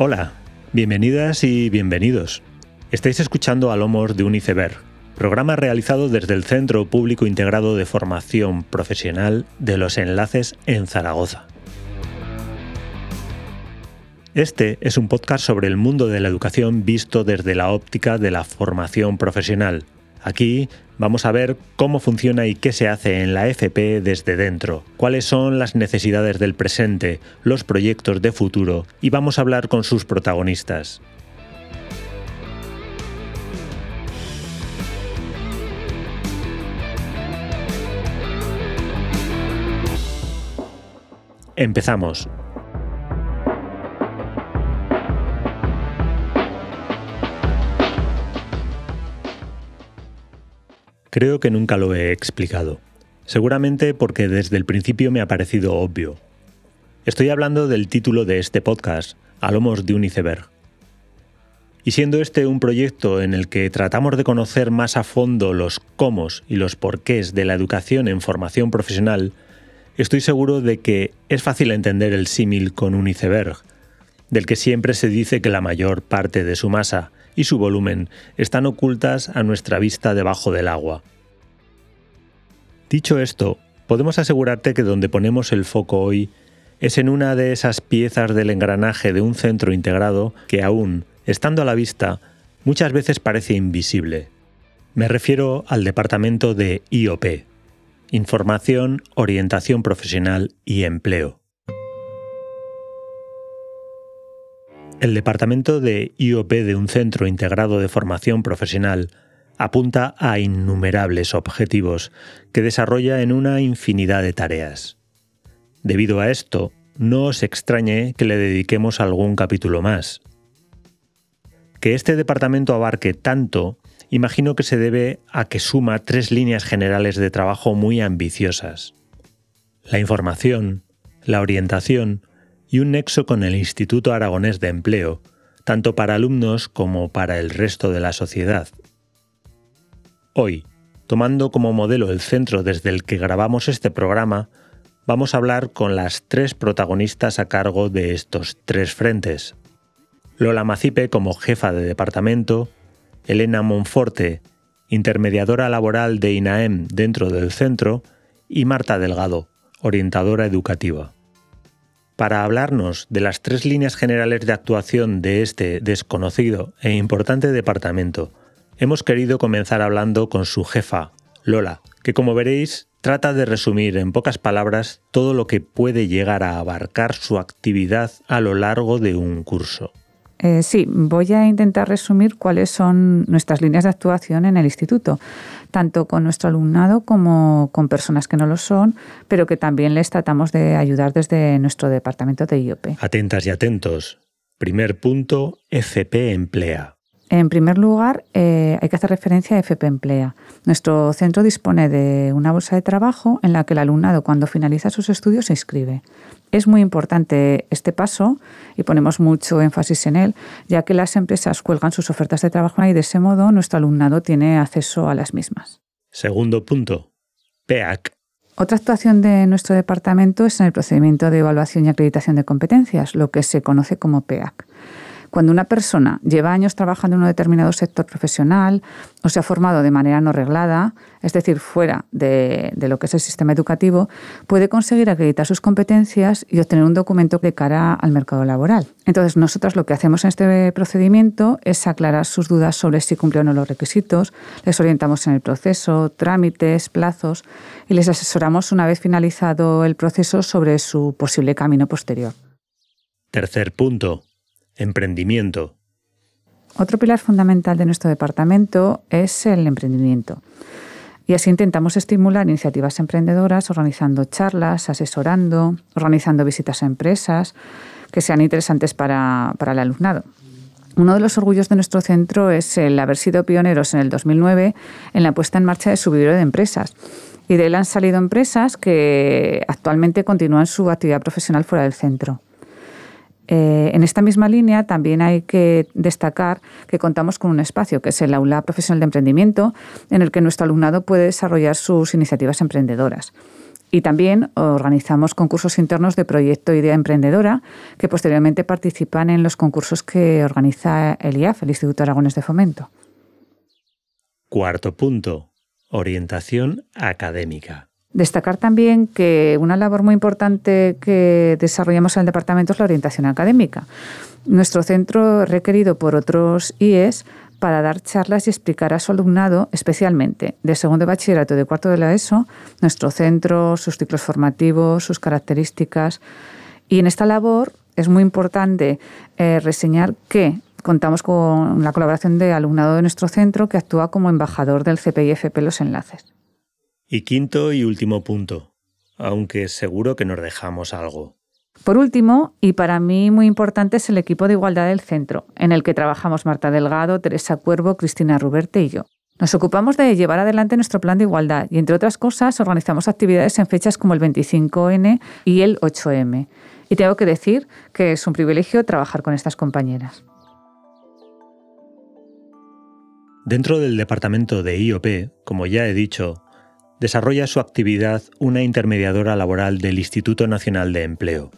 Hola, bienvenidas y bienvenidos. Estáis escuchando a Lomos de Uniceber, programa realizado desde el Centro Público Integrado de Formación Profesional de los Enlaces en Zaragoza. Este es un podcast sobre el mundo de la educación visto desde la óptica de la formación profesional. Aquí vamos a ver cómo funciona y qué se hace en la FP desde dentro, cuáles son las necesidades del presente, los proyectos de futuro y vamos a hablar con sus protagonistas. Empezamos. Creo que nunca lo he explicado. Seguramente porque desde el principio me ha parecido obvio. Estoy hablando del título de este podcast, Alomos de un iceberg. Y siendo este un proyecto en el que tratamos de conocer más a fondo los cómo y los porqués de la educación en formación profesional, estoy seguro de que es fácil entender el símil con un iceberg, del que siempre se dice que la mayor parte de su masa y su volumen están ocultas a nuestra vista debajo del agua. Dicho esto, podemos asegurarte que donde ponemos el foco hoy es en una de esas piezas del engranaje de un centro integrado que aún, estando a la vista, muchas veces parece invisible. Me refiero al departamento de IOP, Información, Orientación Profesional y Empleo. El departamento de IOP de un centro integrado de formación profesional apunta a innumerables objetivos que desarrolla en una infinidad de tareas. Debido a esto, no os extrañe que le dediquemos algún capítulo más. Que este departamento abarque tanto, imagino que se debe a que suma tres líneas generales de trabajo muy ambiciosas. La información, la orientación y un nexo con el Instituto Aragonés de Empleo, tanto para alumnos como para el resto de la sociedad. Hoy, tomando como modelo el centro desde el que grabamos este programa, vamos a hablar con las tres protagonistas a cargo de estos tres frentes. Lola Macipe como jefa de departamento, Elena Monforte, intermediadora laboral de INAEM dentro del centro, y Marta Delgado, orientadora educativa. Para hablarnos de las tres líneas generales de actuación de este desconocido e importante departamento, hemos querido comenzar hablando con su jefa, Lola, que como veréis trata de resumir en pocas palabras todo lo que puede llegar a abarcar su actividad a lo largo de un curso. Eh, sí, voy a intentar resumir cuáles son nuestras líneas de actuación en el instituto, tanto con nuestro alumnado como con personas que no lo son, pero que también les tratamos de ayudar desde nuestro departamento de IOP. Atentas y atentos. Primer punto, FP Emplea. En primer lugar, eh, hay que hacer referencia a FP Emplea. Nuestro centro dispone de una bolsa de trabajo en la que el alumnado, cuando finaliza sus estudios, se inscribe. Es muy importante este paso y ponemos mucho énfasis en él, ya que las empresas cuelgan sus ofertas de trabajo y de ese modo nuestro alumnado tiene acceso a las mismas. Segundo punto, PEAC. Otra actuación de nuestro departamento es en el procedimiento de evaluación y acreditación de competencias, lo que se conoce como PEAC. Cuando una persona lleva años trabajando en un determinado sector profesional o se ha formado de manera no reglada, es decir, fuera de, lo que es el sistema educativo, puede conseguir acreditar sus competencias y obtener un documento de cara al mercado laboral. Entonces, nosotros lo que hacemos en este procedimiento es aclarar sus dudas sobre si cumple o no los requisitos, les orientamos en el proceso, trámites, plazos y les asesoramos una vez finalizado el proceso sobre su posible camino posterior. Tercer punto, Emprendimiento. Otro pilar fundamental de nuestro departamento es el emprendimiento. Y así intentamos estimular iniciativas emprendedoras organizando charlas, asesorando, organizando visitas a empresas que sean interesantes para, para el alumnado. Uno de los orgullos de nuestro centro es el haber sido pioneros en el 2009 en la puesta en marcha de su video de empresas. Y de él han salido empresas que actualmente continúan su actividad profesional fuera del centro. Eh, en esta misma línea también hay que destacar que contamos con un espacio, que es el aula profesional de emprendimiento, en el que nuestro alumnado puede desarrollar sus iniciativas emprendedoras. Y también organizamos concursos internos de proyecto Idea Emprendedora, que posteriormente participan en los concursos que organiza el IAF, el Instituto Aragones de Fomento. Cuarto punto, orientación académica. Destacar también que una labor muy importante que desarrollamos en el departamento es la orientación académica. Nuestro centro requerido por otros IES para dar charlas y explicar a su alumnado, especialmente de segundo de bachillerato y de cuarto de la ESO, nuestro centro, sus ciclos formativos, sus características. Y en esta labor es muy importante eh, reseñar que contamos con la colaboración de alumnado de nuestro centro que actúa como embajador del CPIFP Los Enlaces. Y quinto y último punto, aunque seguro que nos dejamos algo. Por último, y para mí muy importante, es el equipo de igualdad del centro, en el que trabajamos Marta Delgado, Teresa Cuervo, Cristina Ruberte y yo. Nos ocupamos de llevar adelante nuestro plan de igualdad y, entre otras cosas, organizamos actividades en fechas como el 25N y el 8M. Y tengo que decir que es un privilegio trabajar con estas compañeras. Dentro del departamento de IOP, como ya he dicho, desarrolla su actividad una intermediadora laboral del Instituto Nacional de Empleo.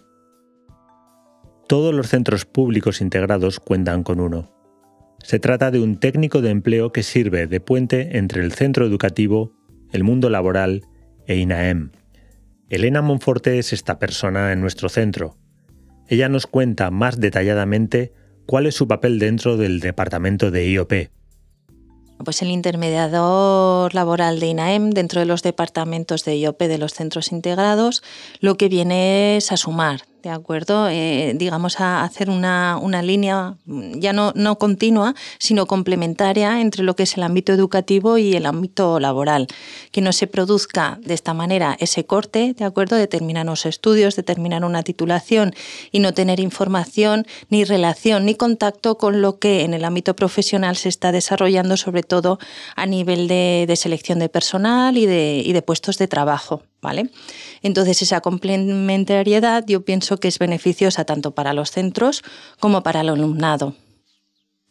Todos los centros públicos integrados cuentan con uno. Se trata de un técnico de empleo que sirve de puente entre el centro educativo, el mundo laboral e INAEM. Elena Monforte es esta persona en nuestro centro. Ella nos cuenta más detalladamente cuál es su papel dentro del departamento de IOP. Pues el intermediador laboral de INAEM dentro de los departamentos de IOP de los centros integrados lo que viene es a sumar ¿de acuerdo? Eh, digamos, a hacer una, una línea ya no, no, continua, sino complementaria entre lo que es el ámbito educativo y el ámbito laboral. Que no se produzca de esta manera ese corte, ¿de acuerdo? De terminar los estudios, de terminar una titulación y no tener información, ni relación, ni contacto con lo que en el ámbito profesional se está desarrollando, sobre todo a nivel de, de selección de personal y de, y de puestos de trabajo. ¿Vale? Entonces esa complementariedad yo pienso que es beneficiosa tanto para los centros como para el alumnado.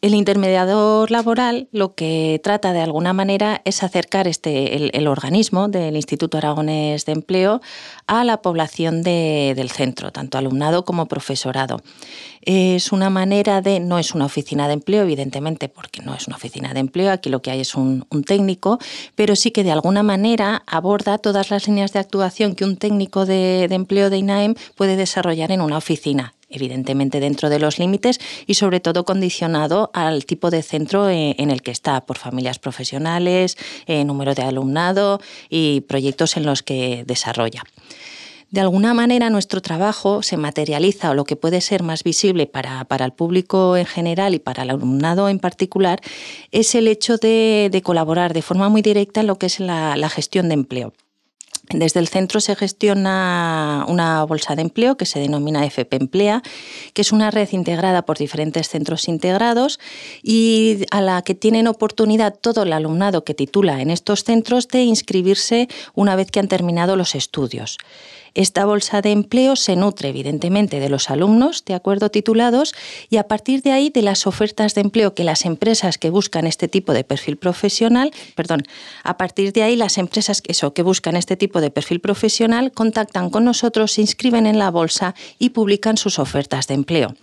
El intermediador laboral lo que trata de alguna manera es acercar este, el, organismo del Instituto Aragonés de Empleo a la población del centro, tanto alumnado como profesorado. Es una manera de, no es una oficina de empleo, evidentemente, porque no es una oficina de empleo, aquí lo que hay es un, técnico, pero sí que de alguna manera aborda todas las líneas de actuación que un técnico de, de empleo de INAEM puede desarrollar en una oficina evidentemente dentro de los límites y sobre todo condicionado al tipo de centro eh, en el que está, por familias profesionales, eh, número de alumnado y proyectos en los que desarrolla. De alguna manera nuestro trabajo se materializa o lo que puede ser más visible para, el público en general y para el alumnado en particular es el hecho de, colaborar de forma muy directa en lo que es la gestión de empleo. Desde el centro se gestiona una bolsa de empleo que se denomina FP Emplea, que es una red integrada por diferentes centros integrados y a la que tienen oportunidad todo el alumnado que titula en estos centros de inscribirse una vez que han terminado los estudios. Esta bolsa de empleo se nutre evidentemente de los alumnos, de acuerdo titulados, y a partir de ahí de las ofertas de empleo que las empresas que buscan este tipo de perfil profesional, perdón, a partir de ahí las empresas eso, que buscan este tipo de perfil profesional contactan con nosotros, se inscriben en la bolsa y publican sus ofertas de empleo.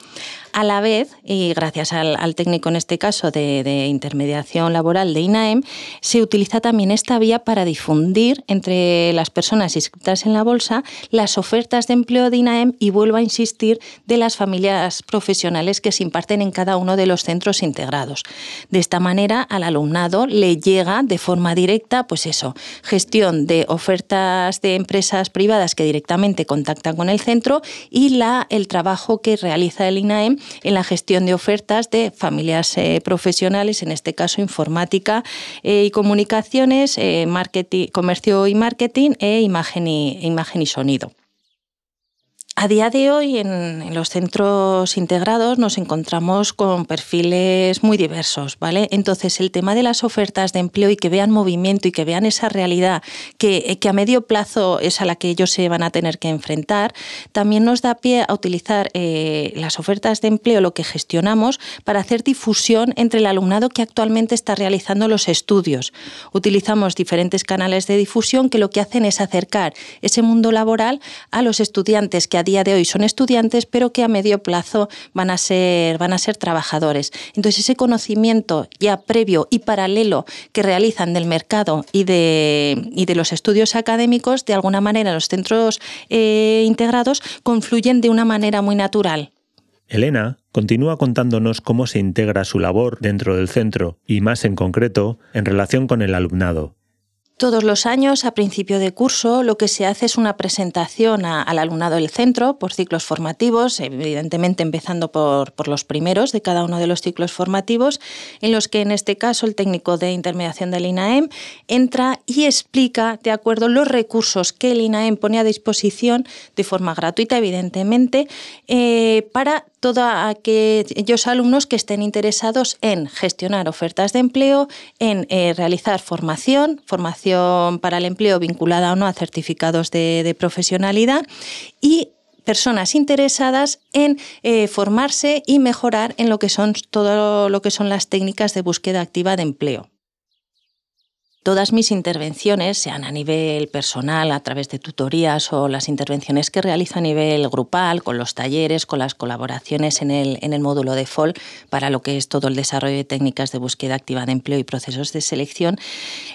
A la vez, y gracias al, técnico en este caso de, intermediación laboral de INAEM, se utiliza también esta vía para difundir entre las personas inscritas en la bolsa las ofertas de empleo de INAEM y vuelvo a insistir de las familias profesionales que se imparten en cada uno de los centros integrados. De esta manera, al alumnado le llega de forma directa, pues eso, gestión de ofertas de empresas privadas que directamente contactan con el centro y la, el trabajo que realiza el INAEM en la gestión de ofertas de familias eh, profesionales, en este caso informática eh, y comunicaciones, eh, marketing, comercio y marketing e imagen y, imagen y sonido. A día de hoy en, los centros integrados nos encontramos con perfiles muy diversos, ¿vale? Entonces el tema de las ofertas de empleo y que vean movimiento y que vean esa realidad que, a medio plazo es a la que ellos se van a tener que enfrentar, también nos da pie a utilizar eh, las ofertas de empleo, lo que gestionamos, para hacer difusión entre el alumnado que actualmente está realizando los estudios. Utilizamos diferentes canales de difusión que lo que hacen es acercar ese mundo laboral a los estudiantes que a día de hoy son estudiantes, pero que a medio plazo van a ser, van a ser trabajadores. Entonces, ese conocimiento ya previo y paralelo que realizan del mercado y de, y de los estudios académicos, de alguna manera los centros eh, integrados confluyen de una manera muy natural. Elena continúa contándonos cómo se integra su labor dentro del centro y más en concreto en relación con el alumnado. Todos los años, a principio de curso, lo que se hace es una presentación al alumnado del centro por ciclos formativos, evidentemente empezando por, por, los primeros de cada uno de los ciclos formativos, en los que en este caso el técnico de intermediación del INAEM entra y explica, de acuerdo, los recursos que el INAEM pone a disposición de forma gratuita, evidentemente, eh, para todos aquellos alumnos que estén interesados en gestionar ofertas de empleo, en eh, realizar formación, formación para el empleo vinculada o no a certificados de, profesionalidad y personas interesadas en eh, formarse y mejorar en lo que son todo lo que son las técnicas de búsqueda activa de empleo. Todas mis intervenciones, sean a nivel personal, a través de tutorías o las intervenciones que realizo a nivel grupal, con los talleres, con las colaboraciones en el, en el módulo de FOL, para lo que es todo el desarrollo de técnicas de búsqueda activa de empleo y procesos de selección,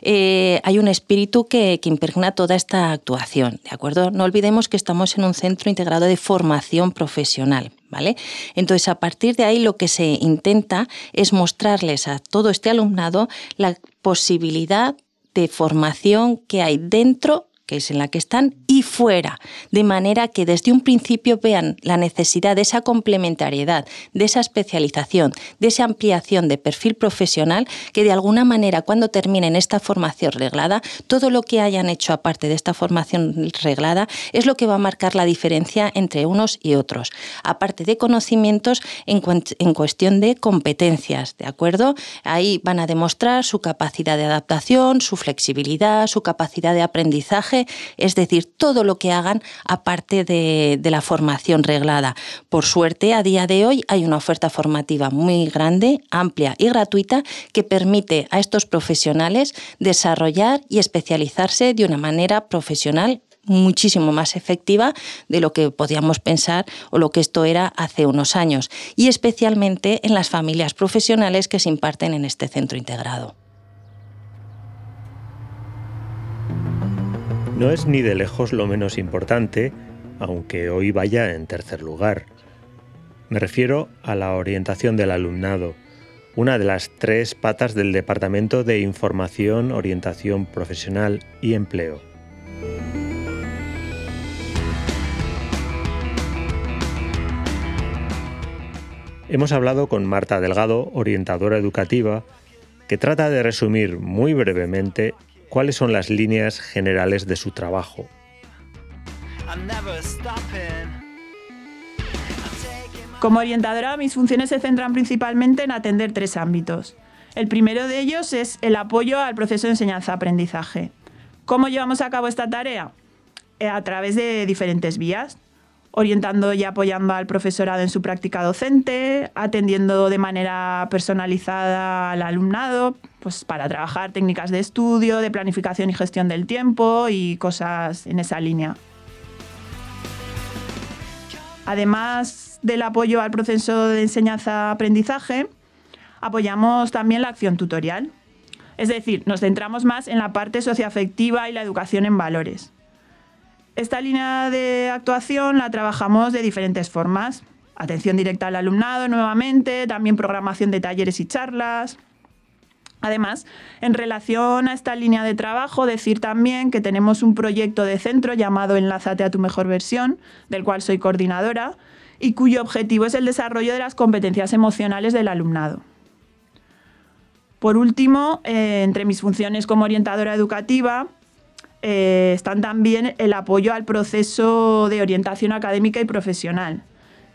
eh, hay un espíritu que, impregna toda esta actuación. ¿de acuerdo? No olvidemos que estamos en un centro integrado de formación profesional. ¿Vale? Entonces, a partir de ahí lo que se intenta es mostrarles a todo este alumnado la posibilidad de formación que hay dentro en la que están, y fuera, de manera que desde un principio vean la necesidad de esa complementariedad, de esa especialización, de esa ampliación de perfil profesional, que de alguna manera cuando terminen esta formación reglada, todo lo que hayan hecho aparte de esta formación reglada es lo que va a marcar la diferencia entre unos y otros, aparte de conocimientos en, en cuestión de competencias, ¿de acuerdo? Ahí van a demostrar su capacidad de adaptación, su flexibilidad, su capacidad de aprendizaje, es decir, todo lo que hagan aparte de, la formación reglada. Por suerte, a día de hoy hay una oferta formativa muy grande, amplia y gratuita que permite a estos profesionales desarrollar y especializarse de una manera profesional muchísimo más efectiva de lo que podíamos pensar o lo que esto era hace unos años, y especialmente en las familias profesionales que se imparten en este centro integrado. No es ni de lejos lo menos importante, aunque hoy vaya en tercer lugar. Me refiero a la orientación del alumnado, una de las tres patas del Departamento de Información, Orientación Profesional y Empleo. Hemos hablado con Marta Delgado, orientadora educativa, que trata de resumir muy brevemente cuáles son las líneas generales de su trabajo. Como orientadora, mis funciones se centran principalmente en atender tres ámbitos. El primero de ellos es el apoyo al proceso de enseñanza-aprendizaje. ¿Cómo llevamos a cabo esta tarea? Eh, a través de diferentes vías orientando y apoyando al profesorado en su práctica docente, atendiendo de manera personalizada al alumnado, pues para trabajar técnicas de estudio, de planificación y gestión del tiempo y cosas en esa línea. Además del apoyo al proceso de enseñanza-aprendizaje, apoyamos también la acción tutorial. Es decir, nos centramos más en la parte socioafectiva y la educación en valores. Esta línea de actuación la trabajamos de diferentes formas. Atención directa al alumnado nuevamente, también programación de talleres y charlas. Además, en relación a esta línea de trabajo, decir también que tenemos un proyecto de centro llamado Enlázate a tu mejor versión, del cual soy coordinadora, y cuyo objetivo es el desarrollo de las competencias emocionales del alumnado. Por último, eh, entre mis funciones como orientadora educativa, eh, están también el apoyo al proceso de orientación académica y profesional,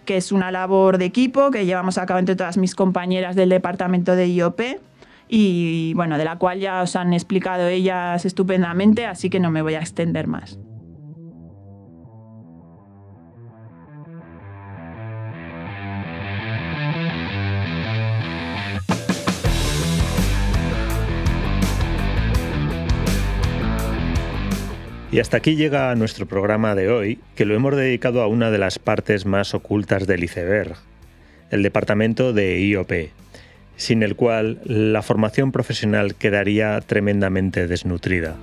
que es una labor de equipo que llevamos a cabo entre todas mis compañeras del departamento de IOP y bueno, de la cual ya os han explicado ellas estupendamente, así que no me voy a extender más. Y hasta aquí llega nuestro programa de hoy, que lo hemos dedicado a una de las partes más ocultas del iceberg, el departamento de IOP, sin el cual la formación profesional quedaría tremendamente desnutrida.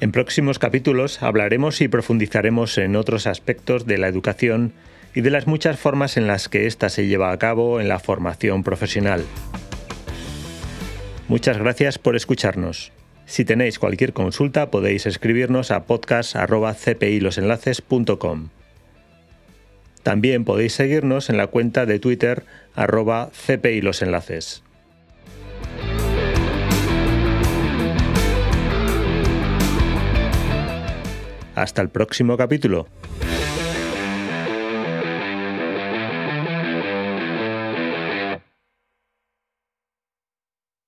En próximos capítulos hablaremos y profundizaremos en otros aspectos de la educación y de las muchas formas en las que ésta se lleva a cabo en la formación profesional. Muchas gracias por escucharnos. Si tenéis cualquier consulta podéis escribirnos a podcast.cpilosenlaces.com. También podéis seguirnos en la cuenta de Twitter arroba cpilosenlaces. Hasta el próximo capítulo.